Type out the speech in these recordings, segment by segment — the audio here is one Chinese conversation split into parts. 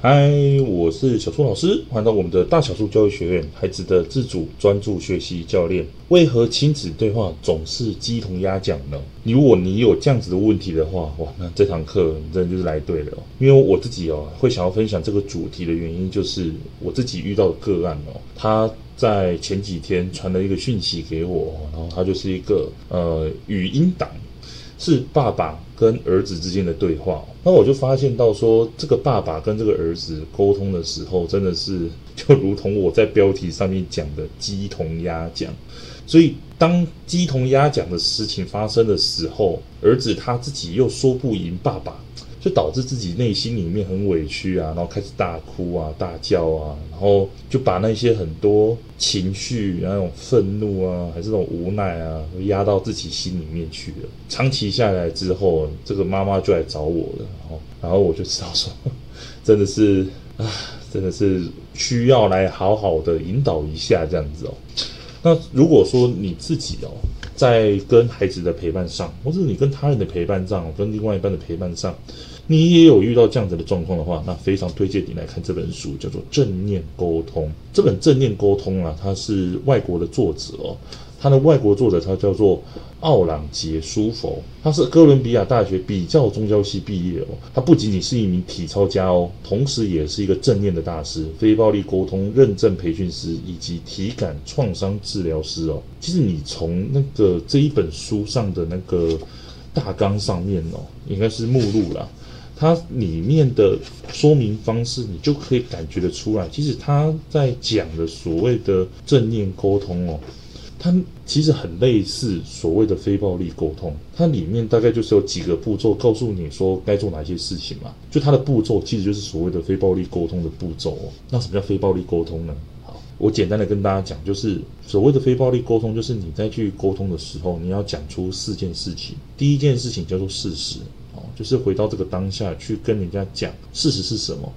嗨，我是小树老师，欢迎到我们的大小树教育学院，孩子的自主专注学习教练。为何亲子对话总是鸡同鸭讲呢？如果你有这样子的问题的话，哇，那这堂课你真的就是来对了。因为我自己哦，会想要分享这个主题的原因，就是我自己遇到的个案哦，他在前几天传了一个讯息给我，然后他就是一个呃语音档。是爸爸跟儿子之间的对话，那我就发现到说，这个爸爸跟这个儿子沟通的时候，真的是就如同我在标题上面讲的鸡同鸭讲。所以，当鸡同鸭讲的事情发生的时候，儿子他自己又说不赢爸爸。就导致自己内心里面很委屈啊，然后开始大哭啊、大叫啊，然后就把那些很多情绪，那种愤怒啊，还是那种无奈啊，压到自己心里面去了。长期下来之后，这个妈妈就来找我了，然后，然后我就知道说，真的是啊，真的是需要来好好的引导一下这样子哦。那如果说你自己哦，在跟孩子的陪伴上，或者你跟他人的陪伴上，跟另外一半的陪伴上，你也有遇到这样子的状况的话，那非常推荐你来看这本书，叫做《正念沟通》。这本《正念沟通》啊，它是外国的作者哦，他的外国作者他叫做奥朗杰舒佛，他是哥伦比亚大学比较宗教系毕业哦。他不仅仅是一名体操家哦，同时也是一个正念的大师、非暴力沟通认证培训师以及体感创伤治疗师哦。其实你从那个这一本书上的那个大纲上面哦，应该是目录啦。它里面的说明方式，你就可以感觉得出来。其实他在讲的所谓的正念沟通哦，它其实很类似所谓的非暴力沟通。它里面大概就是有几个步骤，告诉你说该做哪些事情嘛。就它的步骤其实就是所谓的非暴力沟通的步骤哦。那什么叫非暴力沟通呢？好，我简单的跟大家讲，就是所谓的非暴力沟通，就是你在去沟通的时候，你要讲出四件事情。第一件事情叫做事实。就是回到这个当下去跟人家讲事实是什么。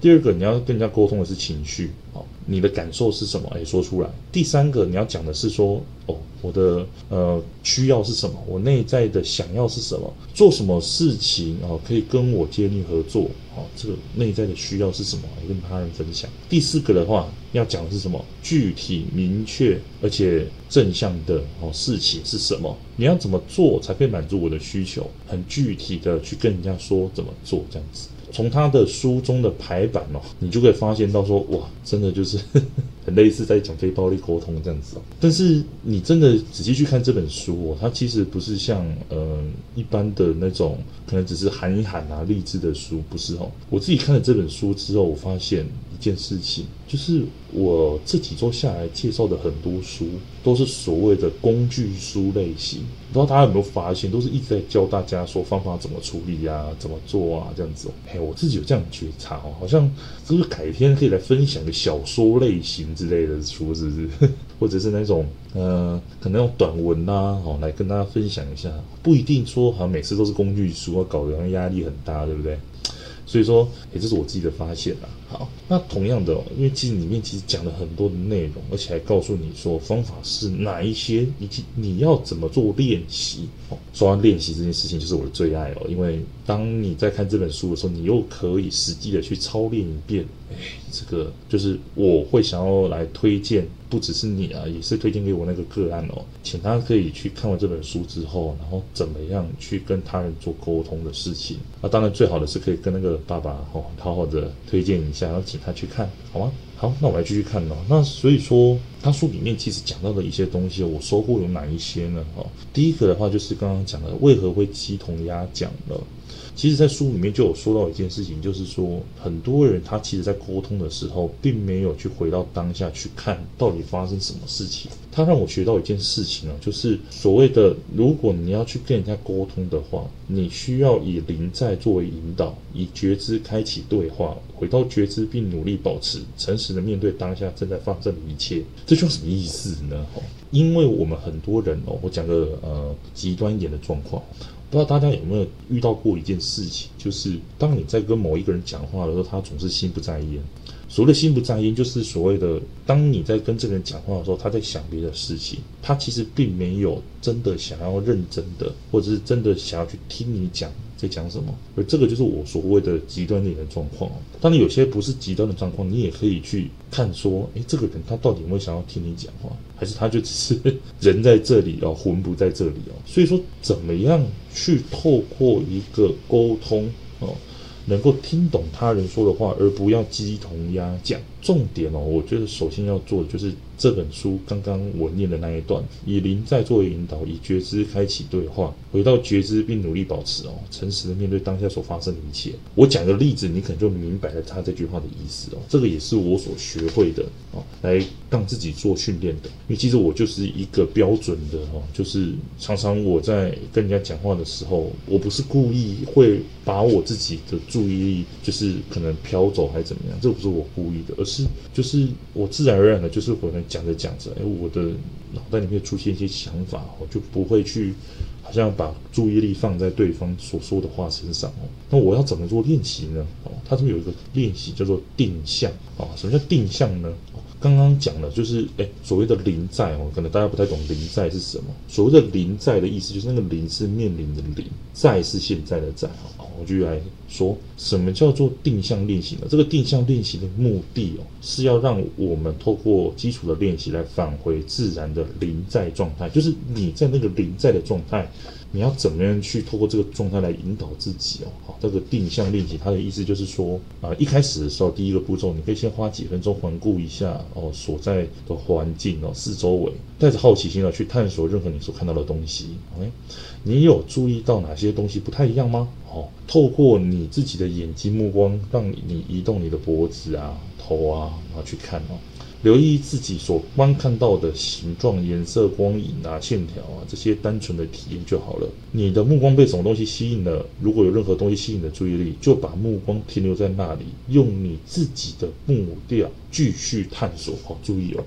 第二个，你要跟人家沟通的是情绪，哦，你的感受是什么？哎，说出来。第三个，你要讲的是说，哦，我的呃需要是什么？我内在的想要是什么？做什么事情哦，可以跟我建立合作？哦，这个内在的需要是什么？来跟他人分享。第四个的话，要讲的是什么？具体、明确而且正向的哦事情是什么？你要怎么做才可以满足我的需求？很具体的去跟人家说怎么做，这样子。从他的书中的排版哦，你就可以发现到说，哇，真的就是 很类似在讲非暴力沟通这样子哦。但是你真的仔细去看这本书哦，它其实不是像呃一般的那种，可能只是喊一喊啊励志的书，不是哦。我自己看了这本书之后，我发现。一件事情，就是我这几周下来介绍的很多书，都是所谓的工具书类型。不知道大家有没有发现，都是一直在教大家说方法怎么处理呀、啊，怎么做啊，这样子。哎，我自己有这样觉察哦，好像是不是改天可以来分享个小说类型之类的书，是不是？或者是那种呃，可能用短文呐、啊，哦，来跟大家分享一下。不一定说好像每次都是工具书，搞得好像压力很大，对不对？所以说，也这是我自己的发现啦。好，那同样的，因为其实里面其实讲了很多的内容，而且还告诉你说方法是哪一些，以及你要怎么做练习。哦，说完练习这件事情，就是我的最爱哦。因为当你在看这本书的时候，你又可以实际的去操练一遍。哎，这个就是我会想要来推荐，不只是你啊，也是推荐给我那个个案哦，请他可以去看完这本书之后，然后怎么样去跟他人做沟通的事情。那当然最好的是可以跟那个爸爸哦，好好的推荐一下。然后请他去看好吗？好，那我来继续看哦。那所以说，他书里面其实讲到的一些东西，我收获有哪一些呢？哦，第一个的话就是刚刚讲的，为何会鸡同鸭讲了。其实，在书里面就有说到一件事情，就是说，很多人他其实在沟通的时候，并没有去回到当下去看到底发生什么事情。他让我学到一件事情啊，就是所谓的，如果你要去跟人家沟通的话，你需要以临在作为引导，以觉知开启对话，回到觉知并努力保持诚实的面对当下正在发生的一切。这叫什么意思呢？因为我们很多人哦，我讲个呃极端一点的状况。不知道大家有没有遇到过一件事情，就是当你在跟某一个人讲话的时候，他总是心不在焉。所谓的心不在焉，就是所谓的当你在跟这个人讲话的时候，他在想别的事情，他其实并没有真的想要认真的，或者是真的想要去听你讲在讲什么。而这个就是我所谓的极端点的状况。当然，有些不是极端的状况，你也可以去看说，诶，这个人他到底有没有想要听你讲话，还是他就只是人在这里哦，魂不在这里哦。所以说，怎么样去透过一个沟通哦，能够听懂他人说的话，而不要鸡同鸭讲。重点哦，我觉得首先要做的就是这本书刚刚我念的那一段，以临在作为引导，以觉知开启对话，回到觉知并努力保持哦，诚实的面对当下所发生的一切。我讲个例子，你可能就明白了他这句话的意思哦。这个也是我所学会的哦，来让自己做训练的。因为其实我就是一个标准的哦，就是常常我在跟人家讲话的时候，我不是故意会把我自己的注意力就是可能飘走还是怎么样，这不是我故意的，而是。就是我自然而然的，就是可能讲着讲着，哎，我的脑袋里面出现一些想法，我就不会去，好像把注意力放在对方所说的话身上哦。那我要怎么做练习呢？哦，它这边有一个练习叫做定向啊。什么叫定向呢？刚刚讲了，就是哎，所谓的临在哦，可能大家不太懂临在是什么。所谓的临在的意思，就是那个临是面临的临，在是现在的在哦我就来说，什么叫做定向练习呢？这个定向练习的目的哦，是要让我们透过基础的练习来返回自然的临在状态。就是你在那个临在的状态，你要怎么样去透过这个状态来引导自己哦？好，这个定向练习，它的意思就是说啊，一开始的时候，第一个步骤，你可以先花几分钟环顾一下哦，所在的环境哦，四周围，带着好奇心啊去探索任何你所看到的东西。OK，你有注意到哪些东西不太一样吗？哦，透过你自己的眼睛目光，让你，移动你的脖子啊、头啊，然后去看哦，留意自己所观看到的形状、颜色、光影啊、线条啊，这些单纯的体验就好了。你的目光被什么东西吸引了？如果有任何东西吸引你的注意力，就把目光停留在那里，用你自己的目标继续探索。好，注意哦。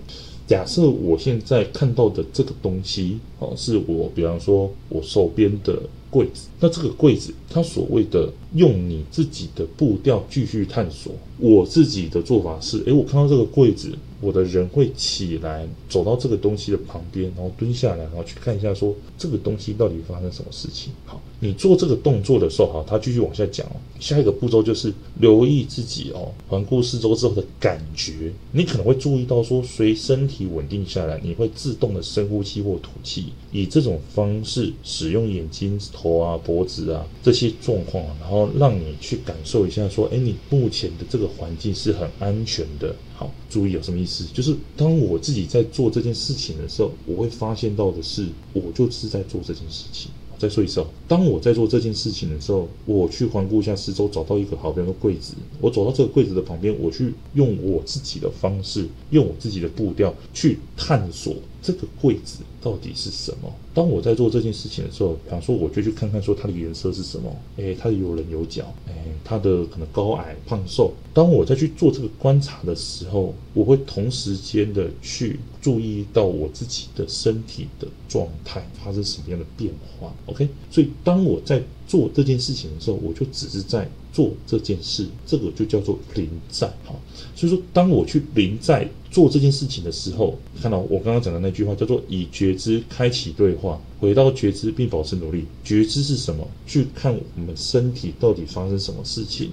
假设我现在看到的这个东西，哦，是我，比方说我手边的。柜子，那这个柜子，它所谓的用你自己的步调继续探索。我自己的做法是，诶，我看到这个柜子，我的人会起来，走到这个东西的旁边，然后蹲下来，然后去看一下，说这个东西到底发生什么事情。好，你做这个动作的时候，哈，他继续往下讲哦。下一个步骤就是留意自己哦，环顾四周之后的感觉。你可能会注意到说，随身体稳定下来，你会自动的深呼吸或吐气，以这种方式使用眼睛。头啊，脖子啊，这些状况，然后让你去感受一下，说，哎，你目前的这个环境是很安全的。好，注意有什么意思？就是当我自己在做这件事情的时候，我会发现到的是，我就是在做这件事情。再说一次哦，当我在做这件事情的时候，我去环顾一下四周，找到一个好，比如说柜子，我走到这个柜子的旁边，我去用我自己的方式，用我自己的步调去探索这个柜子到底是什么。当我在做这件事情的时候，比方说，我就去看看说它的颜色是什么，诶，它有棱有角，诶，它的可能高矮胖瘦。当我再去做这个观察的时候，我会同时间的去注意到我自己的身体的状态发生什么样的变化。OK，所以当我在做这件事情的时候，我就只是在做这件事，这个就叫做临在。哈，所以说，当我去临在做这件事情的时候，看到我刚刚讲的那句话叫做以觉知开启对话，回到觉知并保持努力。觉知是什么？去看我们身体到底发生什么事情。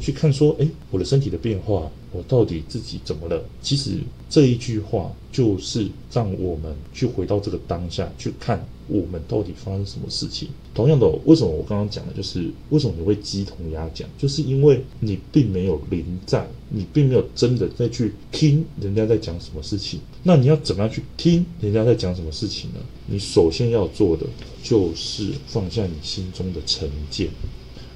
去看说，诶，我的身体的变化，我到底自己怎么了？其实这一句话就是让我们去回到这个当下，去看我们到底发生什么事情。同样的，为什么我刚刚讲的就是为什么你会鸡同鸭讲，就是因为你并没有临在，你并没有真的再去听人家在讲什么事情。那你要怎么样去听人家在讲什么事情呢？你首先要做的就是放下你心中的成见。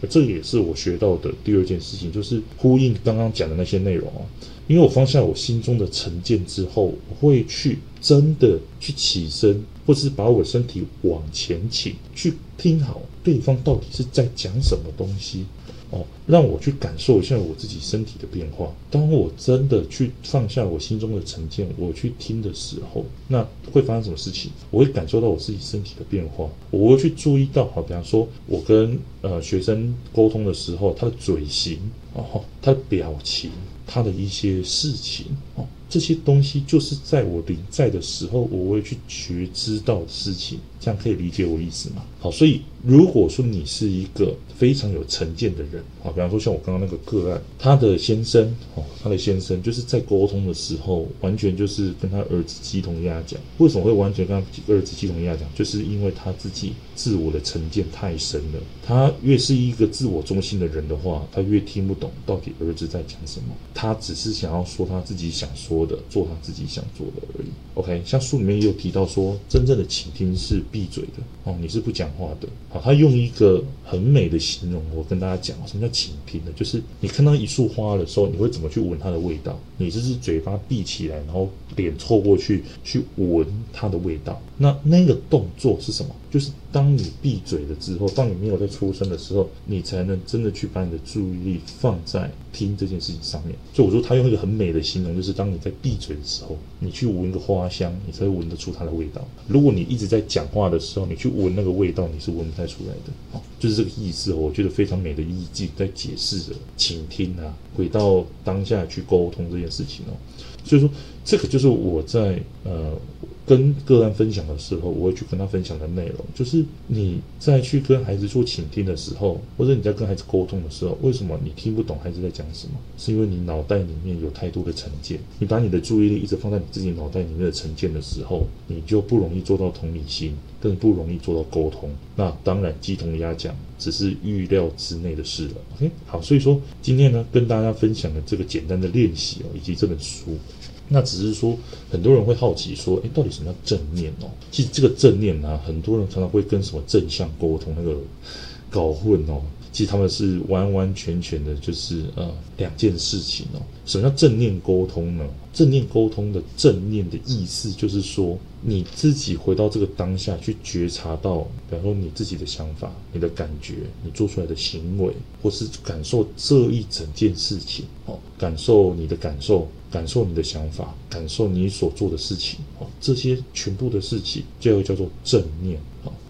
而这也是我学到的第二件事情，就是呼应刚刚讲的那些内容啊。因为我放下我心中的成见之后，我会去真的去起身，或是把我身体往前倾，去听好对方到底是在讲什么东西。哦，让我去感受一下我自己身体的变化。当我真的去放下我心中的成见，我去听的时候，那会发生什么事情？我会感受到我自己身体的变化。我会去注意到，好，比方说，我跟呃学生沟通的时候，他的嘴型，哦，他的表情，他的一些事情，哦。这些东西就是在我临在的时候，我会去觉知到的事情。这样可以理解我意思吗？好，所以如果说你是一个非常有成见的人，好，比方说像我刚刚那个个案，他的先生，哦，他的先生就是在沟通的时候，完全就是跟他儿子鸡同鸭讲。为什么会完全跟他儿子鸡同鸭讲？就是因为他自己自我的成见太深了。他越是一个自我中心的人的话，他越听不懂到底儿子在讲什么。他只是想要说他自己想说的，做他自己想做的而已。OK，像书里面也有提到说，真正的倾听是。闭嘴的哦，你是不讲话的。好，他用一个很美的形容，我跟大家讲，什么叫倾听呢？就是你看到一束花的时候，你会怎么去闻它的味道？你就是嘴巴闭起来，然后脸凑过去去闻它的味道。那那个动作是什么？就是当你闭嘴了之后，当你没有在出声的时候，你才能真的去把你的注意力放在听这件事情上面。所以我说他用一个很美的形容，就是当你在闭嘴的时候，你去闻个花香，你才会闻得出它的味道。如果你一直在讲话的时候，你去闻那个味道，你是闻不太出来的。就是这个意思。我觉得非常美的意境在解释着倾听啊，回到当下去沟通这件事情哦。所以说，这个就是我在呃。跟个案分享的时候，我会去跟他分享的内容，就是你在去跟孩子做倾听的时候，或者你在跟孩子沟通的时候，为什么你听不懂孩子在讲什么？是因为你脑袋里面有太多的成见，你把你的注意力一直放在你自己脑袋里面的成见的时候，你就不容易做到同理心，更不容易做到沟通。那当然，鸡同鸭讲只是预料之内的事了。OK，好，所以说今天呢，跟大家分享的这个简单的练习哦，以及这本书。那只是说，很多人会好奇说，诶，到底什么叫正念哦？其实这个正念呢、啊，很多人常常会跟什么正向沟通那个搞混哦。其实他们是完完全全的，就是呃两件事情哦。什么叫正念沟通呢？正念沟通的正念的意思就是说，你自己回到这个当下去觉察到，比方说你自己的想法、你的感觉、你做出来的行为，或是感受这一整件事情哦，感受你的感受。感受你的想法，感受你所做的事情，哦，这些全部的事情，就叫做正念，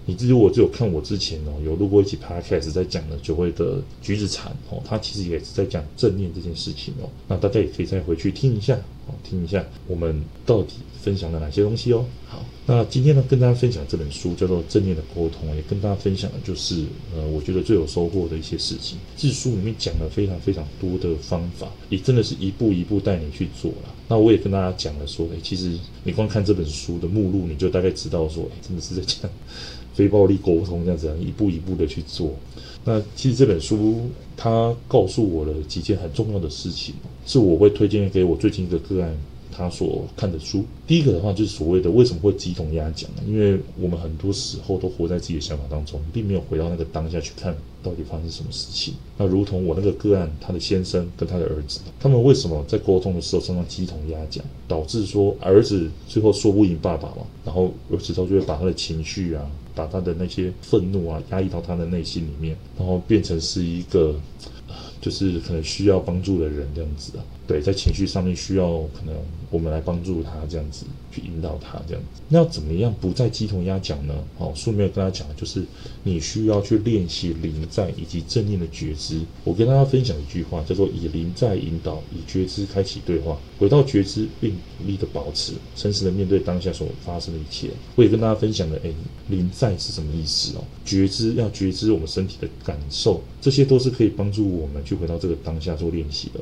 你如果只有看我之前哦，有录过一期 podcast 在讲的九位的橘子禅，哦，他其实也是在讲正念这件事情哦，那大家也可以再回去听一下，哦，听一下我们到底分享了哪些东西哦，好。那今天呢，跟大家分享这本书叫做《正念的沟通》，也跟大家分享的就是，呃，我觉得最有收获的一些事情。这书里面讲了非常非常多的方法，也真的是一步一步带你去做了。那我也跟大家讲了说，诶，其实你光看这本书的目录，你就大概知道说，诶，真的是在讲非暴力沟通这样子，一步一步的去做。那其实这本书它告诉我了几件很重要的事情，是我会推荐给我最近一个个案。他所看的书，第一个的话就是所谓的为什么会鸡同鸭讲呢？因为我们很多时候都活在自己的想法当中，并没有回到那个当下去看到底发生什么事情。那如同我那个个案，他的先生跟他的儿子，他们为什么在沟通的时候常常鸡同鸭讲，导致说儿子最后说不赢爸爸嘛？然后儿子他就会把他的情绪啊，把他的那些愤怒啊压抑到他的内心里面，然后变成是一个。就是可能需要帮助的人这样子啊，对，在情绪上面需要可能我们来帮助他这样子，去引导他这样子。那要怎么样不再鸡同鸭讲呢？好，书没有跟他讲的就是你需要去练习临在以及正念的觉知。我跟大家分享一句话，叫做以临在引导，以觉知开启对话，回到觉知并努力的保持，诚实的面对当下所发生的一切。我也跟大家分享了，哎，临在是什么意思哦？觉知要觉知我们身体的感受，这些都是可以帮助我们去。回到这个当下做练习的。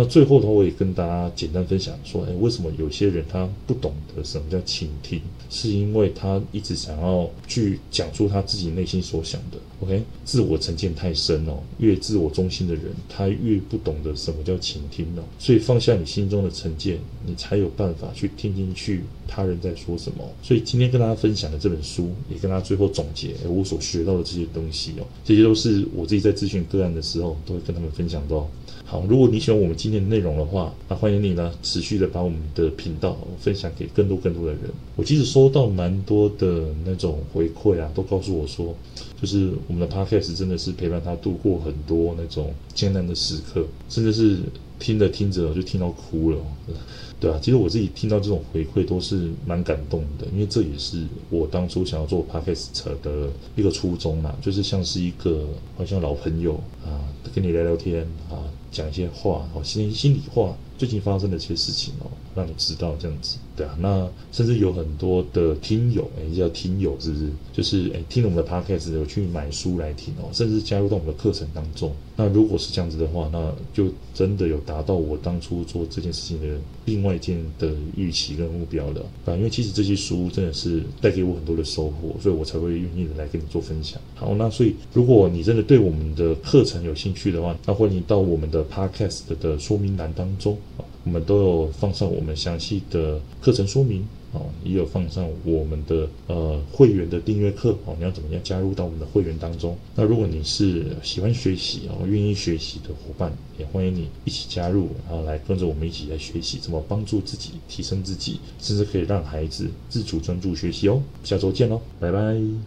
那最后的话，我也跟大家简单分享说，哎，为什么有些人他不懂得什么叫倾听？是因为他一直想要去讲出他自己内心所想的。OK，自我成见太深哦，越自我中心的人，他越不懂得什么叫倾听哦。所以放下你心中的成见，你才有办法去听进去他人在说什么。所以今天跟大家分享的这本书，也跟大家最后总结我所学到的这些东西哦，这些都是我自己在咨询个案的时候都会跟他们分享到。好，如果你喜欢我们今今天的内容的话，那欢迎你呢持续的把我们的频道分享给更多更多的人。我其实收到蛮多的那种回馈啊，都告诉我说，就是我们的 podcast 真的是陪伴他度过很多那种艰难的时刻，甚至是听着听着就听到哭了。对啊，其实我自己听到这种回馈都是蛮感动的，因为这也是我当初想要做 podcast 的一个初衷嘛，就是像是一个好像老朋友啊，跟你聊聊天啊。讲一些话哦，心心里话，最近发生的一些事情哦，让你知道这样子。对啊，那甚至有很多的听友，哎，叫听友是不是？就是哎，听了我们的 podcast 有去买书来听哦，甚至加入到我们的课程当中。那如果是这样子的话，那就真的有达到我当初做这件事情的另外一件的预期跟目标的。啊，因为其实这些书真的是带给我很多的收获，所以我才会愿意的来跟你做分享。好，那所以如果你真的对我们的课程有兴趣的话，那欢迎到我们的 podcast 的说明栏当中啊。我们都有放上我们详细的课程说明哦，也有放上我们的呃会员的订阅课哦，你要怎么样加入到我们的会员当中？那如果你是喜欢学习哦，愿意学习的伙伴，也欢迎你一起加入，然后来跟着我们一起来学习，怎么帮助自己提升自己，甚至可以让孩子自主专注学习哦。下周见喽，拜拜。